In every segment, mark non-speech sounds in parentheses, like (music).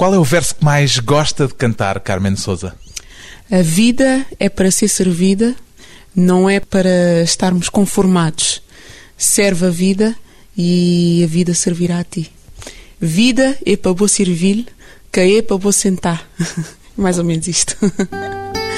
Qual é o verso que mais gosta de cantar, Carmen Souza? A vida é para ser servida, não é para estarmos conformados. Serve a vida e a vida servirá a ti. Vida é para vou servir, que é para vou sentar. (laughs) Mais ou menos isto. (laughs)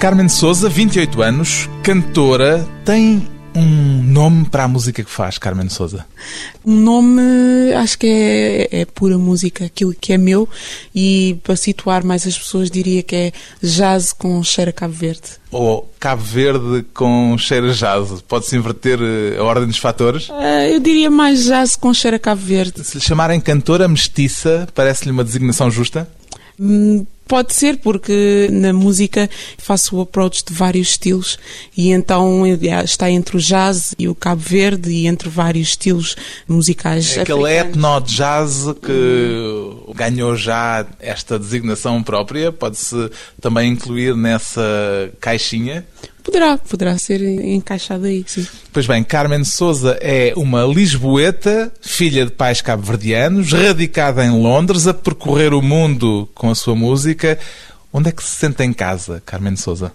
Carmen Souza, 28 anos, cantora, tem um nome para a música que faz, Carmen Souza? Um nome, acho que é, é, pura música, aquilo que é meu, e para situar mais as pessoas, diria que é jazz com cheiro a Cabo Verde. Ou Cabo Verde com cheiro a jazz. Pode-se inverter eh, a ordem dos fatores? Uh, eu diria mais jazz com cheiro a Cabo Verde. Se lhe chamarem cantora mestiça, parece-lhe uma designação justa? Hum, Pode ser, porque na música faço o approach de vários estilos e então eh, está entre o jazz e o Cabo Verde e entre vários estilos musicais. É aquele etno-jazz que ganhou já esta designação própria, pode-se também incluir nessa caixinha? Poderá, poderá ser encaixado aí, sim. Pois bem, Carmen Souza é uma lisboeta, filha de pais cabo-verdianos, radicada em Londres, a percorrer o mundo com a sua música. Onde é que se sente em casa, Carmen Souza?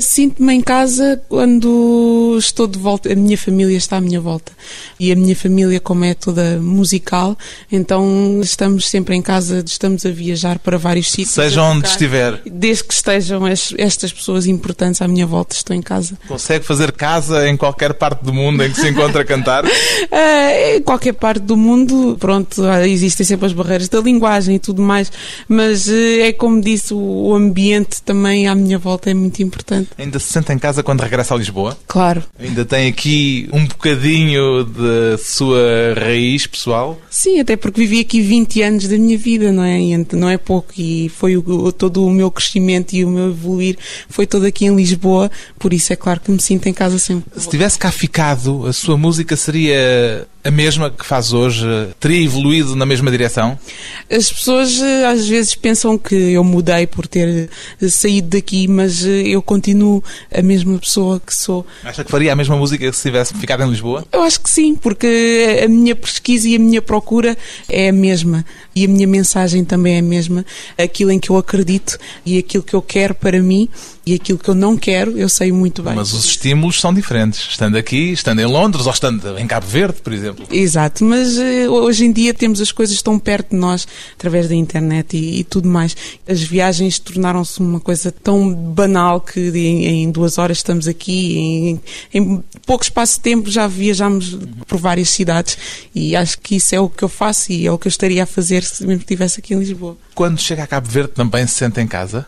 Sinto-me em casa quando estou de volta, a minha família está à minha volta. E a minha família, como é toda musical, então estamos sempre em casa, estamos a viajar para vários sítios. Seja onde estiver. Desde que estejam estas pessoas importantes à minha volta, estou em casa. Consegue fazer casa em qualquer parte do mundo em que se encontra a cantar? (laughs) Eh, em qualquer parte do mundo, pronto, existem sempre as barreiras da linguagem e tudo mais, mas eh, é como disse, o ambiente também à minha volta é muito importante. Ainda se sente em casa quando regressa a Lisboa? Claro. Ainda tem aqui um bocadinho da sua raiz pessoal? Sim, até porque vivi aqui 20 anos da minha vida, não é? E não é pouco. E foi o, todo o meu crescimento e o meu evoluir foi todo aqui em Lisboa, por isso é claro que me sinto em casa sempre. Se tivesse cá ficado, a sua música seria a mesma que faz hoje teria evoluído na mesma direção? As pessoas eh, às vezes pensam que eu mudei por ter eh, saído daqui, mas eh, eu continuo a mesma pessoa que sou. Acha que faria a mesma música se tivesse ficado em Lisboa? Eu acho que sim, porque a minha pesquisa e a minha procura é a mesma e a minha mensagem também é a mesma. Aquilo em que eu acredito e aquilo que eu quero para mim e aquilo que eu não quero, eu sei muito bem. Mas os estímulos são diferentes, estando aqui, estando em Londres ou estando em Cabo Verde, por exemplo. Exato, mas uh, hoje em dia temos as coisas tão perto de nós, através da internet e, e tudo mais. As viagens tornaram-se uma coisa tão banal que em, em duas horas estamos aqui, em, em, pouco espaço de tempo já viajamos por várias cidades e acho que isso é o que eu faço e é o que eu estaria a fazer se mesmo estivesse aqui em Lisboa. Quando chega a Cabo Verde também se sente em casa?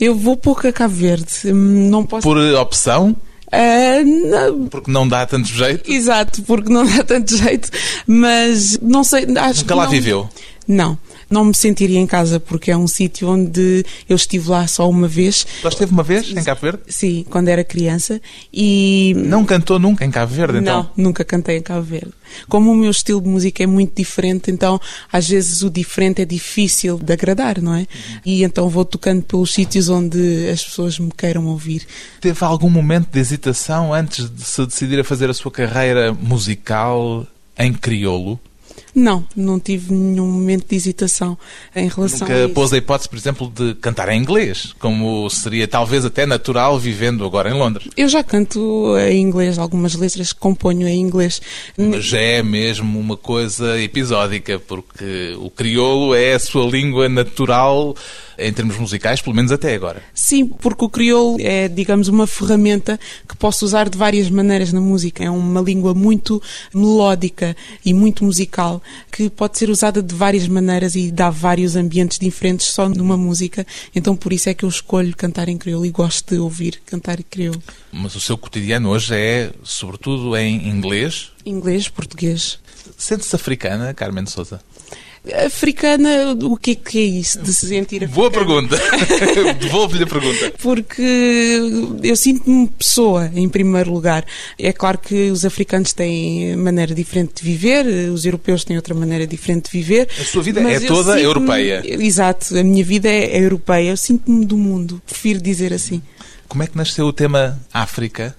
Eu vou pouco a Cabo Verde. Hum, não posso... Por opção? Uh, não. Porque não dá tanto jeito? Exato, porque não dá tanto jeito, mas não sei. Acho Nunca lá não... viveu? Não não me sentiria em casa, porque é um sítio onde eu estive lá só uma vez. Só esteve uma vez em Cabo Verde? Sim, quando era criança. E... Não cantou nunca em Cabo Verde, então? Não, nunca cantei em Cabo Verde. Como o meu estilo de música é muito diferente, então às vezes o diferente é difícil de agradar, não é? Uhum. E então vou tocando pelos sítios onde as pessoas me queiram ouvir. Teve algum momento de hesitação antes de se decidir a fazer a sua carreira musical em crioulo? Não, não tive nenhum momento de hesitação em relação Nunca a isso. pôs a hipótese, por exemplo, de cantar em inglês, como seria talvez até natural vivendo agora em Londres. Eu já canto em inglês, algumas letras que componho em inglês. Mas já é mesmo uma coisa episódica, porque o crioulo é a sua língua natural em termos musicais, pelo menos até agora. Sim, porque o crioulo é, digamos, uma ferramenta que posso usar de várias maneiras na música. É uma língua muito melódica e muito musical que pode ser usada de várias maneiras e dá vários ambientes diferentes só numa música. Então por isso é que eu escolho cantar em crioulo e gosto de ouvir cantar em crioulo. Mas o seu cotidiano hoje é, sobretudo, em inglês? Inglês, português. Sente-se africana, Carmen Souza? Africana, o que é que é isso de se sentir africana? Boa pergunta. (laughs) Devolvo-lhe a pergunta. Porque eu sinto-me pessoa, em primeiro lugar. É claro que os africanos têm maneira diferente de viver, os europeus têm outra maneira diferente de viver. A sua vida é toda europeia. Exato, a minha vida é, é europeia. Eu sinto-me do mundo, prefiro dizer assim. Como é que nasceu o tema África?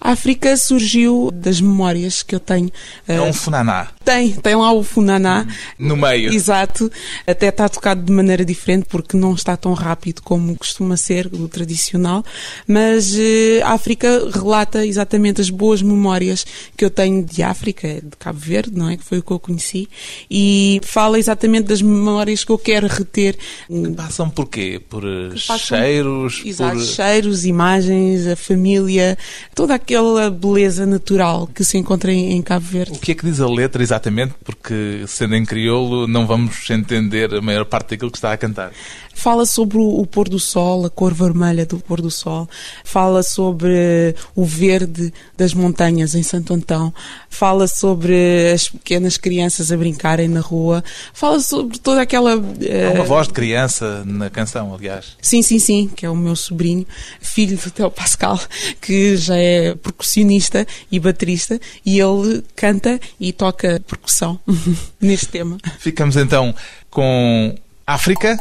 A África surgiu das memórias que eu tenho. É um funaná. Tem, tem lá o funaná. No meio. Exato. Até está tocado de maneira diferente porque não está tão rápido como costuma ser o tradicional. Mas a África relata exatamente as boas memórias que eu tenho de África, de Cabo Verde, não é? Que foi o que eu conheci. E fala exatamente das memórias que eu quero reter. Que passam por quê? Por passam, cheiros? Exato, por... cheiros, imagens, a família, toda aquela beleza natural que se encontra em, Cabo Verde. O que é que diz a letra exatamente? Porque, sendo em crioulo, não vamos entender a maior parte daquilo que está a cantar. Fala sobre o, o pôr do sol, a cor vermelha do pôr do sol. Fala sobre o verde das montanhas em Santo Antão. Fala sobre as pequenas crianças a brincarem na rua. Fala sobre toda aquela. Uh... Há uma voz de criança na canção, aliás. Sim, sim, sim, que é o meu sobrinho, filho do Theo Pascal, (laughs) que já é percussionista e baterista, e ele canta e toca percussão (laughs) neste tema. Ficamos então com África.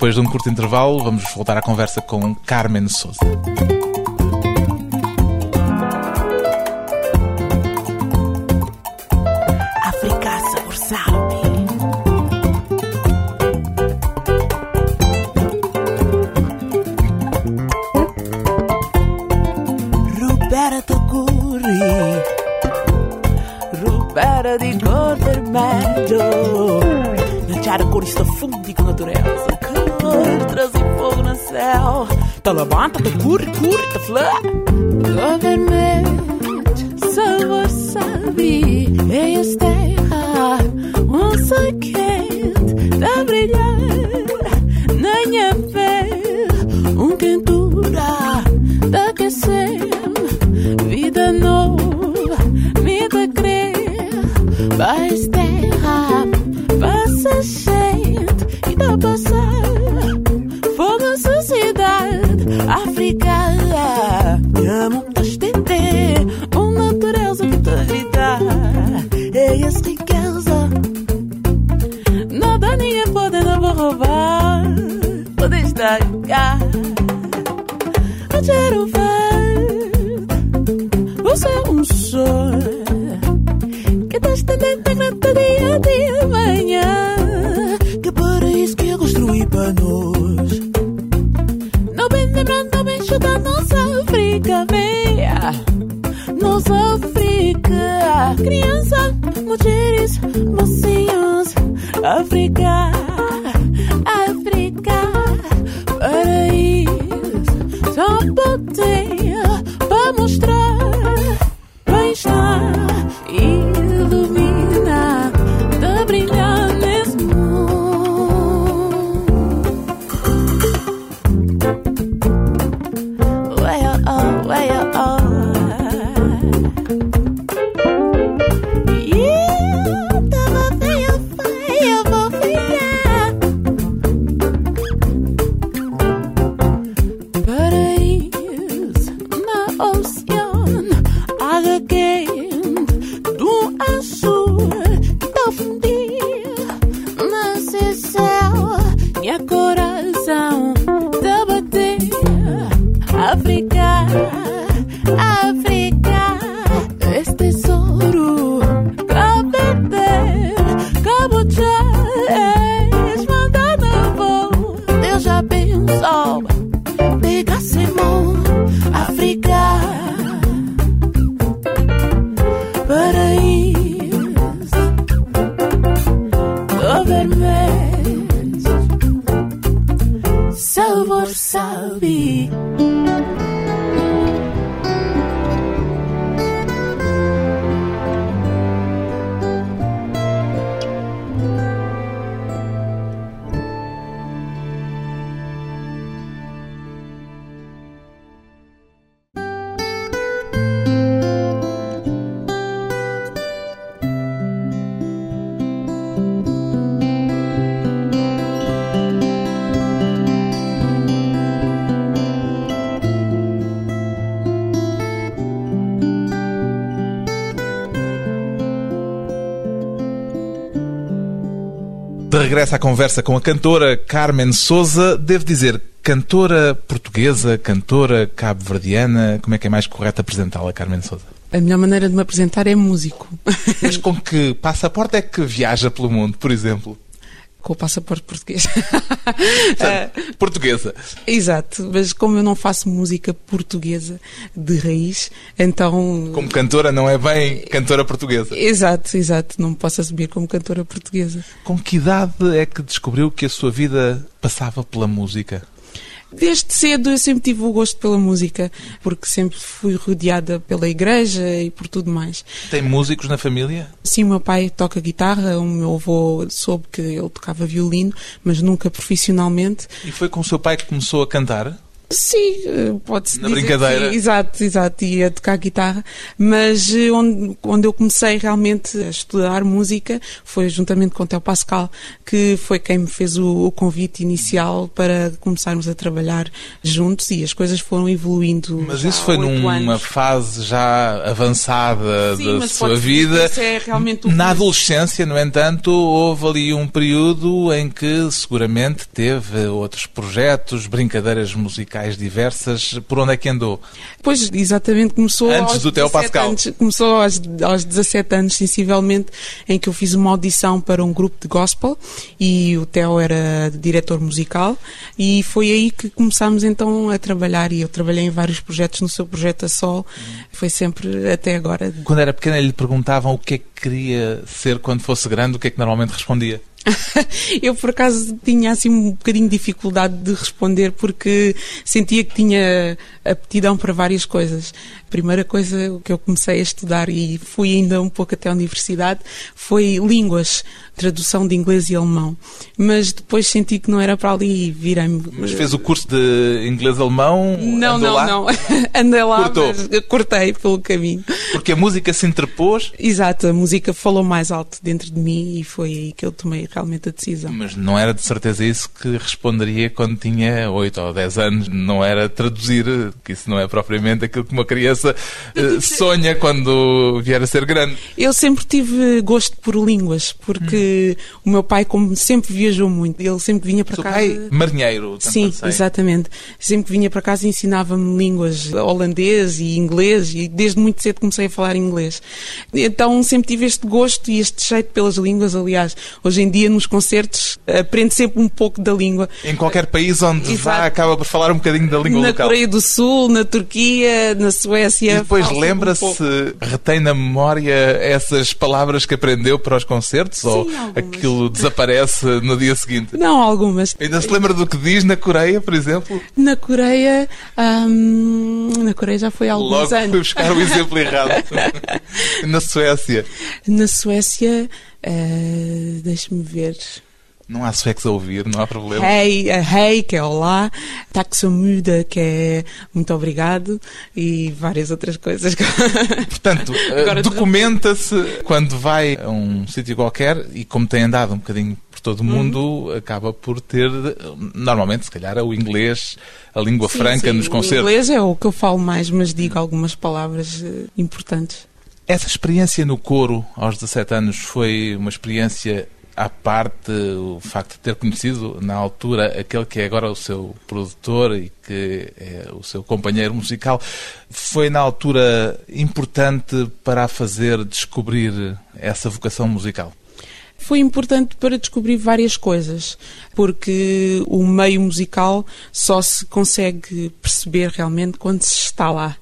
Depois de um curto intervalo, vamos voltar à conversa com Carmen Souza. Di cor vermelho Deixar a cor está funde Tá curre, curre, tá flá Cor vermelho, sabor sabe E as terra, um sol quente Tá brilhar, nem a ver Um quentura, tá aquecer. Vida nova, vida crer. Vais terra, passa gente. E dá passar Where you're De regresso à conversa com a cantora Carmen Souza, devo dizer, cantora portuguesa, cantora cabo-verdiana, como é que é mais correto apresentá-la, Carmen Souza? A melhor maneira de me apresentar é músico. Mas com que passaporte é que viaja pelo mundo, por exemplo? Com o passaporte português. Portanto, (laughs) portuguesa. Exato, mas como eu não faço música portuguesa de raiz, então. Como cantora não é bem cantora portuguesa. Exato, exato, não me posso assumir como cantora portuguesa. Com que idade é que descobriu que a sua vida passava pela música? Desde cedo eu sempre tive o gosto pela música, porque sempre fui rodeada pela igreja e por tudo mais. Tem músicos na família? Sim, meu pai toca guitarra, o meu avô soube que ele tocava violino, mas nunca profissionalmente. E foi com o seu pai que começou a cantar? Sim, pode-se Na dizer brincadeira. que sim, exato, exato, e a tocar guitarra, mas eh, onde, onde eu comecei realmente a estudar música foi juntamente com o Theo Pascal, que foi quem me fez o, o convite inicial para começarmos a trabalhar juntos e as coisas foram evoluindo. Mas isso foi numa anos. fase já avançada Sim, da sua vida. isso é realmente o Na começo. adolescência, no entanto, houve ali um período em que seguramente teve outros projetos, brincadeiras musicais diversas. Por onde é que andou? Pois, exatamente, começou Antes aos do Theo 17 Pascal. anos, começou aos, aos 17 anos, sensivelmente, em que eu fiz uma audição para um grupo de gospel e o Theo era diretor musical e foi aí que começámos então a trabalhar e eu trabalhei em vários projetos no seu projeto a sol, foi sempre até agora. Quando era pequena, lhe perguntavam o que é que queria ser quando fosse grande, o que é que normalmente respondia? (laughs) Eu, por acaso, tinha assim um bocadinho de dificuldade de responder porque sentia que tinha aptidão para várias coisas. A primeira coisa que eu comecei a estudar e fui ainda um pouco até a universidade foi línguas, tradução de inglês e alemão. Mas depois senti que não era para ali e virei-me. Mas fez o curso de inglês-alemão? Não, não, lá? não. (laughs) Andei lá, Cortou. mas cortei pelo caminho. Porque a música se interpôs, Exato, a música falou mais alto dentro de mim e foi aí que eu tomei realmente a decisão. mas não era de certeza isso que responderia quando tinha 8 ou 10 anos. Não era traduzir, que isso não é propriamente aquilo que uma criança eh, sonha quando vier a ser grande. Eu sempre tive gosto por línguas, porque o meu pai, como sempre viajou muito, ele sempre vinha para Seu casa. pai, marinheiro, Sim, sei. exatamente. Sempre vinha para casa ensinava-me línguas holandês e inglês e desde muito cedo comecei a falar inglês. Então sempre tive este gosto e este jeito pelas línguas. Aliás, hoje em dia nos concertos aprendo sempre um pouco da língua. Em qualquer país onde Exato. vá, acaba por falar um bocadinho da língua na local. Coreia do Sul, na Turquia, na Suécia. E depois um lembra-se, pouco. retém na memória essas palavras que aprendeu para os concertos? ou algumas. aquilo desaparece no dia seguinte? Não, algumas. Ainda se lembra do que diz na Coreia, por exemplo? Na Coreia, hum, na Coreia já foi há alguns Logo fui anos. buscar o (laughs) exemplo errado. na Suécia. Na Suécia, eh, deixa-me ver. Não há suecos a ouvir, não há problema. Hey, hey, que é olá. Taxamuda, que é muito obrigado. E várias outras coisas. (laughs) Portanto, eh, documenta-se quando vai a um sítio qualquer e como tem andado um bocadinho por todo o Uhum. mundo, acaba por ter, normalmente, se calhar, o inglês, a língua Sim, franca sim, nos o concertos. inglês é o que eu falo mais, mas digo algumas palavras eh, importantes. Essa experiência no coro aos 17 anos foi uma experiência à parte, o facto de ter conhecido na altura aquele que é agora o seu produtor e que é o seu companheiro musical, foi na altura importante para a fazer descobrir essa vocação musical? Foi importante para descobrir várias coisas, porque o meio musical só se consegue perceber realmente quando se está lá.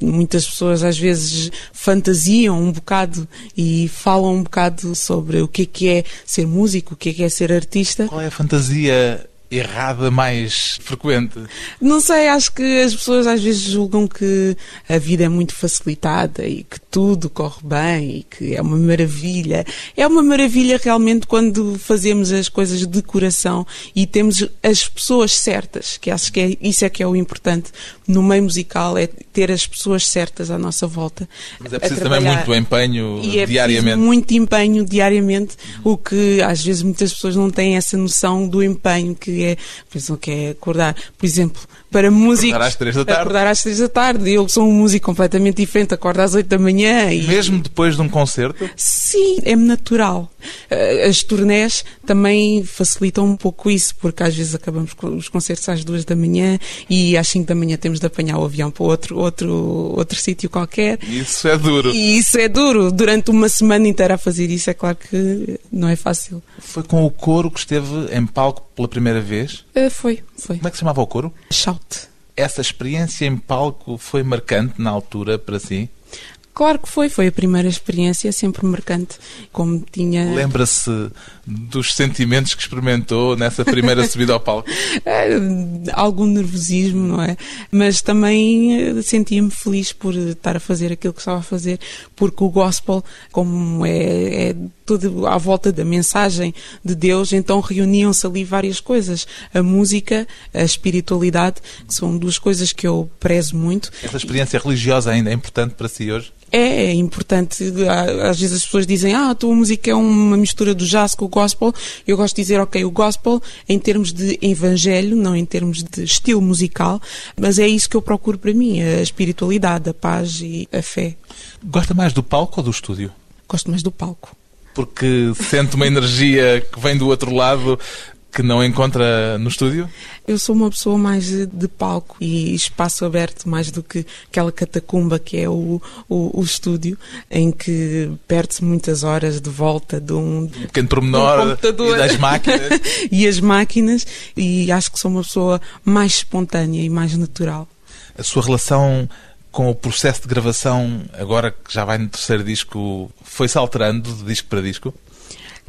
Muitas pessoas às vezes fantasiam um bocado e falam um bocado sobre o que é que é ser músico, o que é que é ser artista. Qual é a fantasia errada mais frequente? Não sei, acho que as pessoas às vezes julgam que a vida é muito facilitada e que tudo corre bem e que é uma maravilha. É uma maravilha realmente quando fazemos as coisas de coração e temos as pessoas certas, que acho que é, isso é que é o importante no meio musical, é ter as pessoas certas à nossa volta. Mas é preciso também muito empenho E é diariamente. preciso muito empenho diariamente, o que às vezes muitas pessoas não têm essa noção do empenho que é, pensam que é acordar, por exemplo, para músicos. às três da tarde. Acordar às três da tarde. Eu sou um músico completamente diferente, acordo às oito da manhã e. Mesmo depois de um concerto? Sim, é-me natural. Eh, As turnés também facilitam um pouco isso, porque às vezes acabamos com os concertos às duas da manhã e às cinco da manhã temos de apanhar o avião para outro, outro, outro sítio qualquer. Isso é duro. E isso é duro. Durante uma semana inteira a fazer isso, é claro que não é fácil. Foi com o coro que esteve em palco pela primeira vez. Eh, Foi, foi. Como é que se chamava o coro? Shout. Essa experiência em palco foi marcante na altura para si? Claro que foi, foi a primeira experiência, sempre marcante. Como tinha. Lembra-se dos sentimentos que experimentou nessa primeira subida ao palco? Eh, (laughs) algum nervosismo, não é? Mas também eh, sentia-me feliz por estar a fazer aquilo que estava a fazer, porque o gospel, como é, é tudo à volta da mensagem de Deus, então reuniam-se ali várias coisas. A música, a espiritualidade, que são duas coisas que eu prezo muito. Essa experiência religiosa ainda é importante para si hoje? É, é importante. Às vezes as pessoas dizem, ah, a tua música é uma mistura do jazz com o gospel. Eu gosto de dizer, ok, o gospel em termos de evangelho, não em termos de estilo musical, mas é isso que eu procuro para mim, a espiritualidade, a paz e a fé. Gosta mais do palco ou do estúdio? Gosto mais do palco. Porque sente uma energia que vem do outro lado que não encontra no estúdio? Eu sou uma pessoa mais de palco e espaço aberto, mais do que aquela catacumba que é o, o, o estúdio, em que perde-se muitas horas de volta de um, Um pequeno pormenor Um e das máquinas. (laughs) e as máquinas, e acho que sou uma pessoa mais espontânea e mais natural. A sua relação com o processo de gravação, agora que já vai no terceiro disco, foi-se alterando de disco para disco?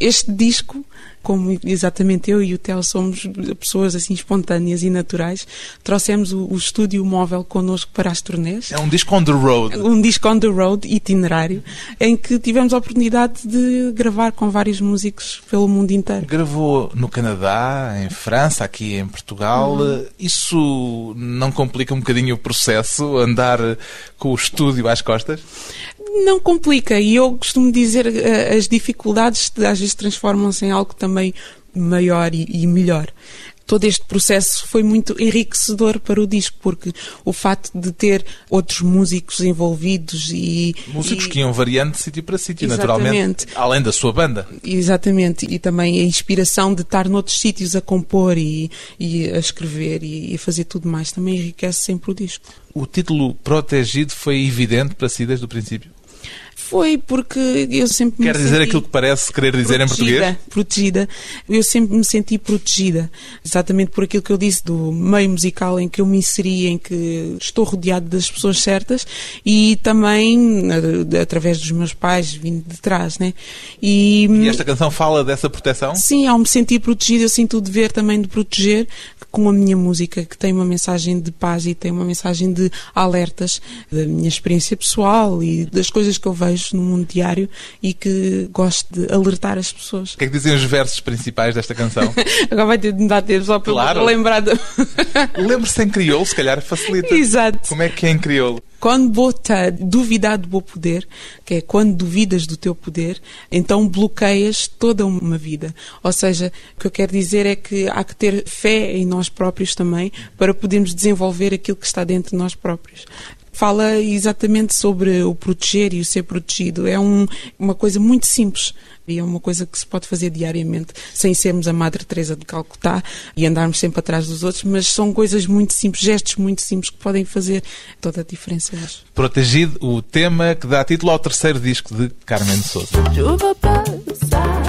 Este disco, como exatamente eu e o Theo somos pessoas assim espontâneas e naturais, trouxemos o, o estúdio móvel connosco para as turnês. É um disco on the road. Um disco on the road, itinerário, em que tivemos a oportunidade de gravar com vários músicos pelo mundo inteiro. Gravou no Canadá, em França, aqui em Portugal. Isso não complica um bocadinho o processo, andar com o estúdio às costas? Não complica, e eu costumo dizer eh, as dificuldades às vezes transformam-se em algo também maior e, e melhor. Todo este processo foi muito enriquecedor para o disco, porque o facto de ter outros músicos envolvidos e. Músicos e- que iam variando de sítio para sítio, naturalmente. Além da sua banda. Exatamente, e também a inspiração de estar noutros sítios a compor e, e a escrever e a fazer tudo mais também enriquece sempre o disco. O título Protegido foi evidente para si desde o princípio? Foi porque eu sempre Quer me dizer aquilo que parece querer dizer em português? Protegida. Eu sempre me senti protegida, exatamente por aquilo que eu disse do meio musical em que eu me inseri, em que estou rodeado das pessoas certas e também eh, através dos meus pais vindo de trás, né? E, E esta canção fala dessa proteção? Sim, ao me sentir protegida, eu sinto o dever também de proteger com a minha música, que tem uma mensagem de paz e tem uma mensagem de alertas da minha experiência pessoal e das coisas que eu vejo no mundo diário e que gosto de alertar as pessoas. O que é que dizem os versos principais desta canção? (laughs) Agora vai ter de me dar tempo só para Claro. lembrar. De... (laughs) Lembre-se em crioulo, se calhar facilita. Exato. Como é que é em crioulo? Quando bota duvidar do meu poder, que é quando duvidas do teu poder, então bloqueias toda uma vida. Ou seja, o que eu quero dizer é que há que ter fé em nós próprios também para podermos desenvolver aquilo que está dentro de nós próprios. Fala exatamente sobre o proteger e o ser protegido. É um- uma coisa muito simples e é uma coisa que se pode fazer diariamente, sem sermos a Madre Teresa de Calcutá e andarmos sempre atrás dos outros, mas são coisas muito simples, gestos muito simples que podem fazer toda a diferença hoje. Protegido, o tema que dá título ao terceiro disco de Carmen de Sousa. Chuva passar,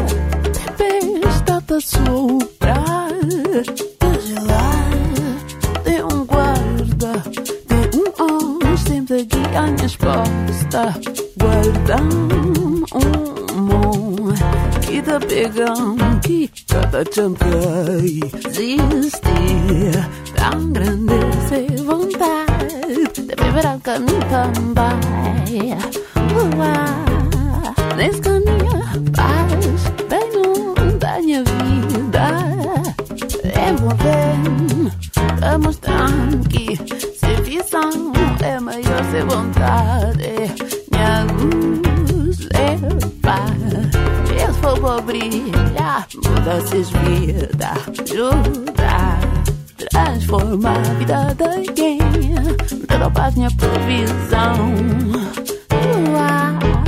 tempestade a soprar, minha resposta, guardam um que te pegam, que cada chanquei, existir, tão grande ser vontade, de beber a caminho também. Uau, nesse caminho paz, bem da minha vida. É mover, a mostrar é maior ser vontade. Minha luz é paz, se for por brilhar, muda se vida, ajuda. Transforma a vida de alguém, paz minha provisão. Ua,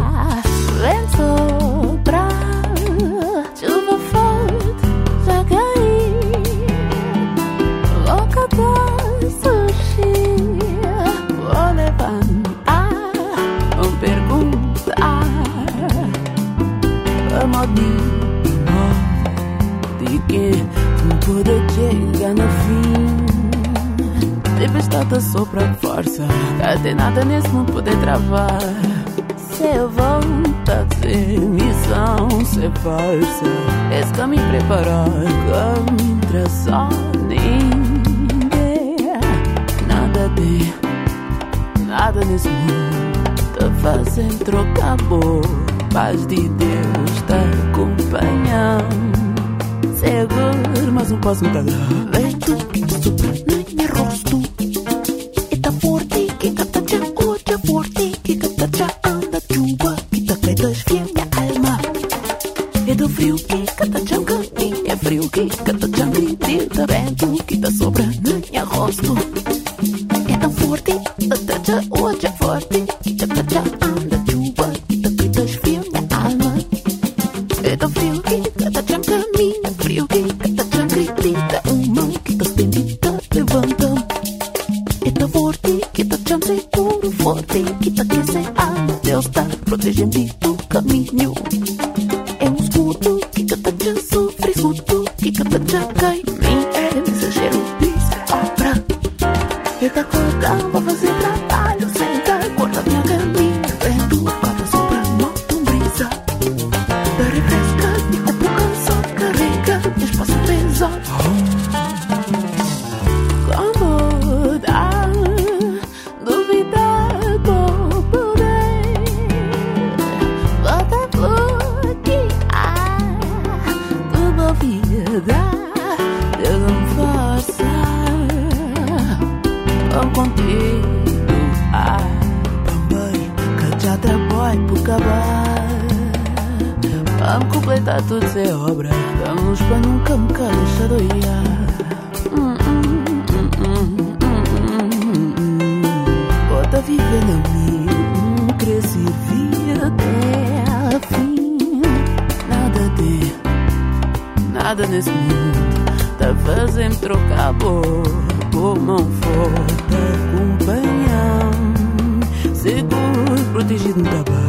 De que tudo chega no fim. Tempestade sopra força Até nada nesse mundo poder travar. Se vontade, missão, se força. Esse caminho preparar Caminho traçar Ninguém. Nada de Nada nesse mundo Te fazem trocar boa Paz de Deus te acompanhando Seguro, mas não posso mudar Vento que Que tá já seguro Forte que tá que se alma Deus tá protegendo do caminho Nada nesse mundo. Tá fazendo trocar boa Por mão forte acompanhando Seguro, protegido no trabalho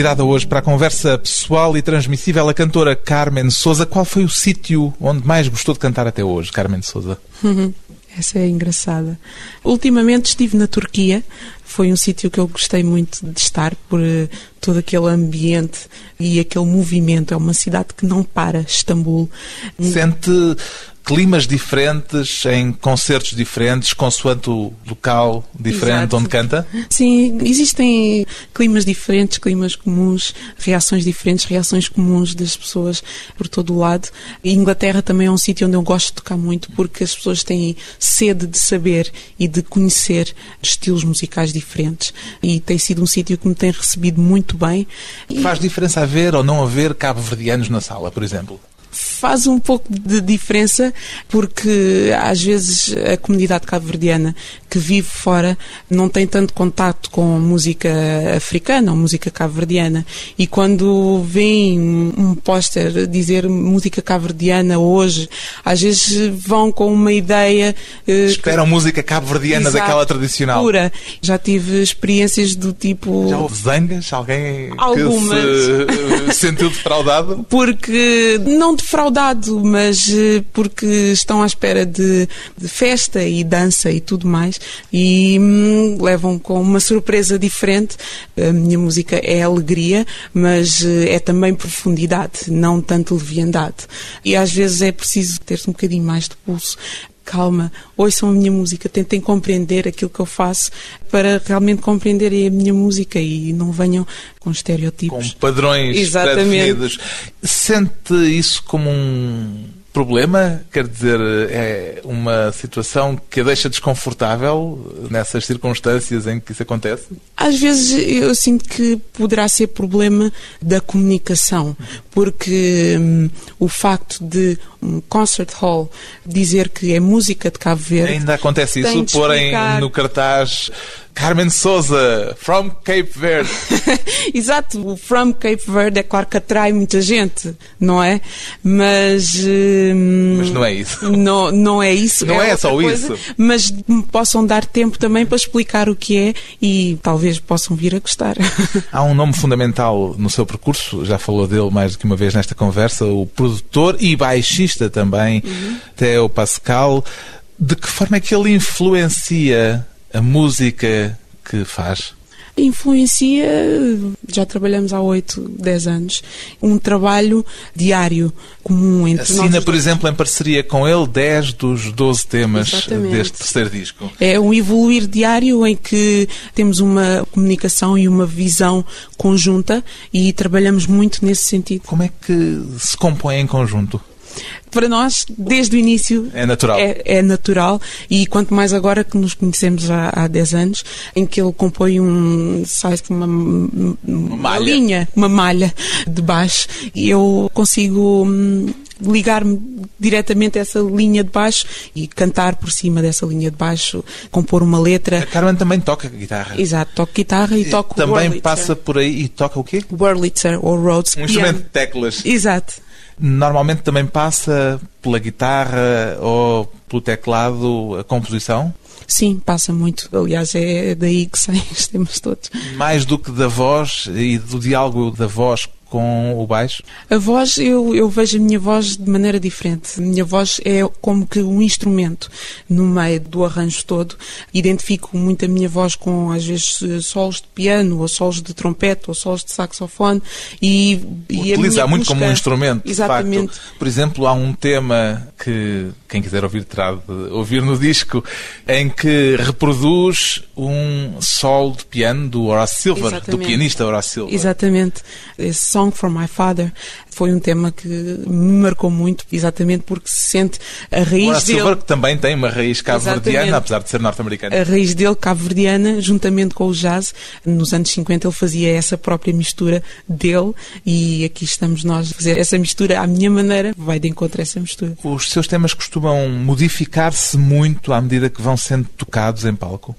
Convidada hoje para a conversa pessoal e transmissível a cantora Carmen Souza. Qual foi o sítio onde mais gostou de cantar até hoje, Carmen Souza? (laughs) Essa é engraçada. Ultimamente estive na Turquia. Foi um sítio que eu gostei muito de estar por eh, todo aquele ambiente e aquele movimento. É uma cidade que não para, Istambul. Sente climas diferentes em concertos diferentes, consoante o local diferente Exato. onde canta? Sim, existem climas diferentes, climas comuns, reações diferentes, reações comuns das pessoas por todo o lado. E Inglaterra também é um sítio onde eu gosto de tocar muito porque as pessoas têm sede de saber e de conhecer estilos musicais diferentes. E tem sido um sítio que me tem recebido muito bem. Faz diferença haver ou não haver cabo-verdianos na sala, por exemplo? Faz um pouco de diferença porque às vezes a comunidade cabo-verdiana que vive fora não tem tanto contato com música africana ou música cabo-verdiana e quando vem um póster dizer música cabo-verdiana hoje, às vezes vão com uma ideia eh, Esperam música cabo-verdiana daquela tradicional. pura. Já tive experiências do tipo Já houve zangas? Alguém Algumas. que se eh, sentiu defraudado? (laughs) porque não defraudado, mas eh, porque estão à espera de, de festa e dança e tudo mais e hum, levam com uma surpresa diferente. A minha música é alegria, mas eh, é também profundidade, não tanto leviandade. E às vezes é preciso ter um bocadinho mais de pulso. Calma, ouçam a minha música, tentem compreender aquilo que eu faço para realmente compreenderem a minha música e não venham com Com estereotipos. padrões Exatamente. Sente isso como um problema? Quer dizer, é uma situação que a deixa desconfortável nessas circunstâncias em que isso acontece? Às vezes eu sinto que poderá ser problema da comunicação, porque hum, o facto de um concert hall dizer que é música de Cabo Verde. Ainda acontece isso, explicar- no cartaz Carmen Souza, from Cape Verde. (laughs) Exato, o From Cape Verde é claro que atrai muita gente, não é? Mas. hum, Mas não é isso. (laughs) Não, não é isso. Não é outra só coisa, isso. Mas possam dar tempo também para explicar o que é e talvez possam vir a gostar. (laughs) Há um nome fundamental no seu percurso, já falou dele mais que uma vez nesta conversa, o produtor e baixista também, Theo Pascal. De que forma é que ele influencia a música que faz? Influencia, já trabalhamos há 8, 10 anos, um trabalho diário, comum entre nós. Assina, por exemplo, em parceria com ele 10 dos 12 temas Exatamente. deste terceiro disco. É um evoluir diário em que temos uma comunicação e uma visão conjunta e trabalhamos muito nesse sentido. Como é que se compõe em conjunto? Para nós, desde o início, É natural. é, é natural e quanto mais agora que nos conhecemos há, há 10 anos, em que ele compõe um, sais uma, uma malha. linha, uma malha de baixo e eu consigo hum, ligar-me diretamente a essa linha de baixo e cantar por cima dessa linha de baixo, compor uma A letra. Carmen também toca guitarra. Exato, toco guitarra e toco também Wurlitzer. passa por aí e toca o quê? Wurlitzer ou Rhodes. Um instrumento de teclas. Exato. Normalmente também passa pela guitarra ou pelo teclado a composição, Sim, passa muito. Aliás, é daí que saem os temas todos. mais do que da voz e do diálogo da voz com o baixo. A voz, eu, eu vejo a minha voz de maneira diferente. A minha voz é como que um instrumento no meio do arranjo todo. Identifico muito a minha voz com, às vezes, solos de piano, ou solos de trompete, ou solos de saxofone. E, e a Utiliza muito busca- como um instrumento, Exatamente. Por exemplo, há um tema que quem quiser ouvir terá de ouvir no disco, em que reproduz um solo de piano do Horace Silver, do Exatamente. pianista Horace Silver. Exatamente. Esse Song for My Father foi um tema que me marcou muito, exatamente porque se sente a raiz Horace dele. Silver, que também tem uma raiz cabo-verdiana, apesar de ser norte-americano. a raiz dele cabo-verdiana, juntamente com o jazz. Nos anos 50 ele fazia essa própria mistura dele e aqui estamos nós a fazer essa mistura à minha maneira, vai de encontro a essa mistura. Os seus temas costumam modificar-se muito à medida que vão sendo tocados em palco?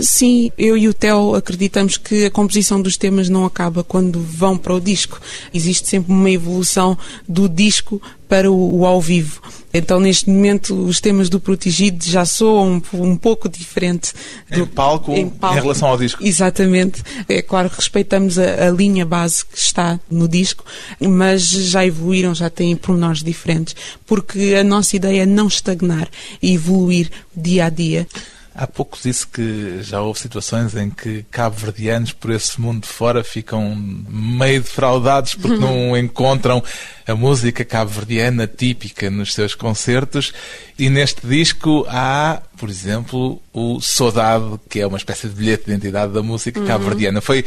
Sim, eu e o Theo acreditamos que a composição dos temas não acaba quando vão para o disco. Existe sempre uma evolução do disco para o, o ao vivo. Então, neste momento, os temas do Protegido já soam um, um pouco diferente Em palco, em relação ao disco. Exatamente. É claro que respeitamos a, a linha base que está no disco, mas já evoluíram, já têm pormenores diferentes, porque a nossa ideia é não estagnar e evoluir dia a dia. Há pouco disse que já houve situações em que cabo-verdianos por esse mundo de fora ficam meio defraudados porque (laughs) não encontram a música cabo-verdiana típica nos seus concertos. E neste disco há, por exemplo, o Saudade, que é uma espécie de bilhete de identidade da música cabo-verdiana. Foi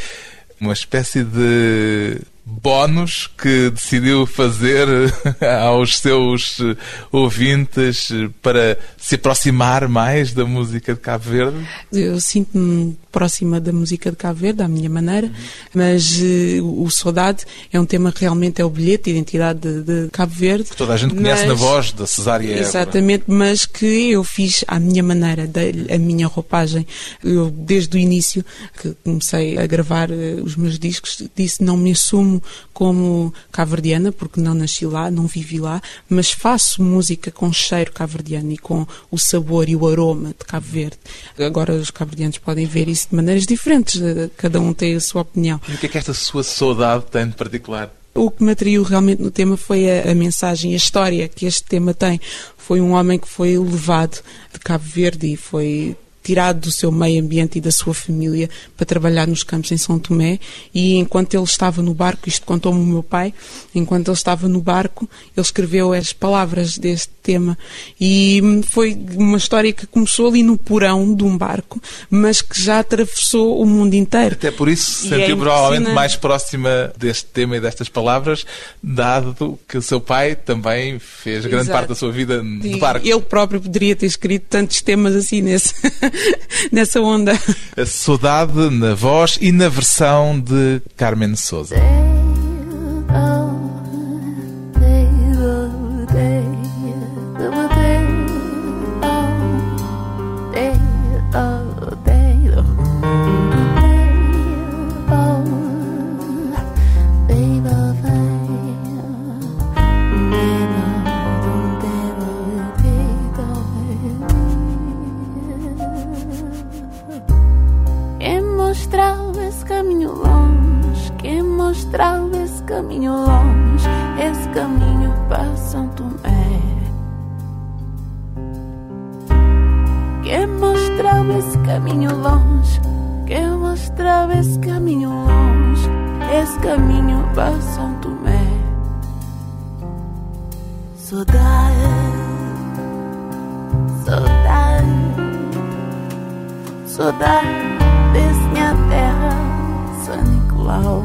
uma espécie de bónus que decidiu fazer (laughs) aos seus eh, ouvintes eh, para se aproximar mais da música de Cabo Verde? Eu sinto-me próxima da música de Cabo Verde, à minha maneira, mas eh, o Saudade é um tema que realmente é o bilhete de identidade de, de Cabo Verde. Que toda a gente conhece mas- na voz da Cesária Évora. Exatamente, mas que eu fiz à minha maneira, dei-lhe a minha roupagem. Eu, desde o início que comecei a gravar eh, os meus discos, disse não me assumo como caverdiana, porque não nasci lá, não vivi lá, mas faço música com cheiro caverdiano e com o sabor e o aroma de Cabo Verde. Agora os caverdianos podem ver isso de maneiras diferentes, eh, cada um tem a sua opinião. E o que é que esta sua saudade tem de particular? O que me atraiu realmente no tema foi a, a mensagem, a história que este tema tem. Foi um homem que foi levado de Cabo Verde e foi tirado do seu meio ambiente e da sua família para trabalhar nos campos em São Tomé e enquanto ele estava no barco, isto contou-me o meu pai, enquanto ele estava no barco, ele escreveu as palavras deste tema e hum, foi uma história que começou ali no porão de um barco, mas que já atravessou o mundo inteiro. Até por isso E sentiu é provavelmente mais próxima deste tema e destas palavras, dado que o seu pai também fez grande Exato. parte da sua vida E barco. Ele próprio poderia ter escrito tantos temas assim nesse, (laughs) (laughs) nessa onda. A saudade na voz e na versão de Carmen Souza. Esse caminho para São Tomé. Saudade, saudade. Saudade desse minha terra, São Nicolau.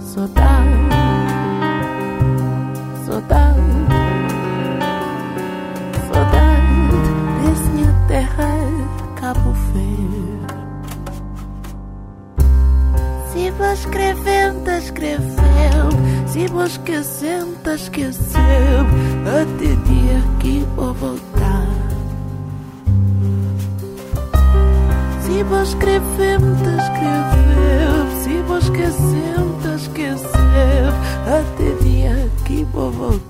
Saudade, saudade escrevendo, escrevendo, se vou esquecendo, esquecendo, até dia que vou voltar. Se vou escrevendo, escrevendo, se vou esquecendo, esquecendo, até dia que vou voltar.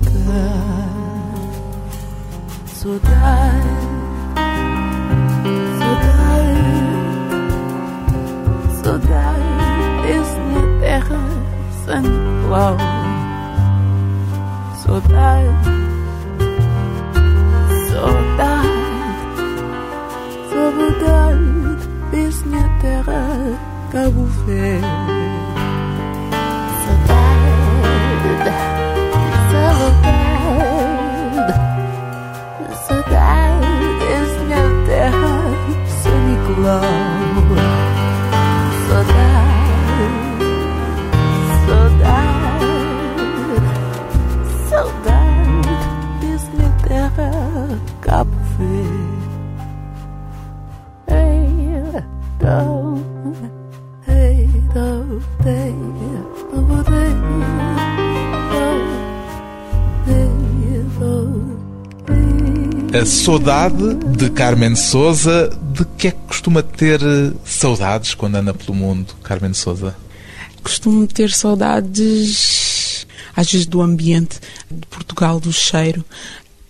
Saudade, saudade, saudade minha terra, São Nicolau. Saudade, saudade. Saudade desse minha terra, Cabo Verde. Saudade. A saudade de Carmen Souza. De que é que costuma ter eh, saudades quando anda pelo mundo, Carmen Souza? Costumo ter saudades, às vezes, do ambiente de Portugal, do cheiro.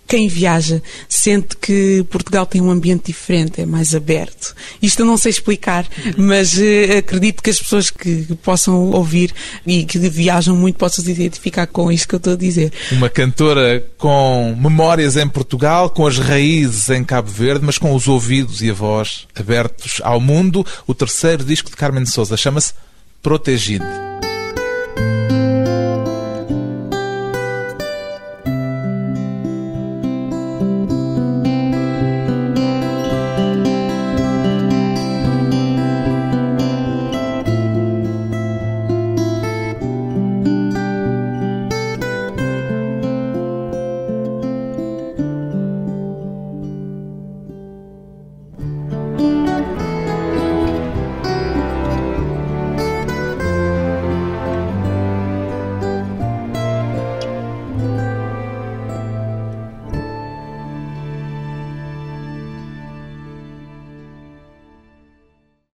Quem viaja sente que Portugal tem um ambiente diferente, é mais aberto. Isto eu não sei explicar, mas eh, acredito que as pessoas que possam ouvir e que viajam muito possam se identificar com isto que eu estou a dizer. Uma cantora com memórias em Portugal, com as raízes em Cabo Verde, mas com os ouvidos e a voz abertos ao mundo. O terceiro disco de Carmen Souza chama-se Protegido.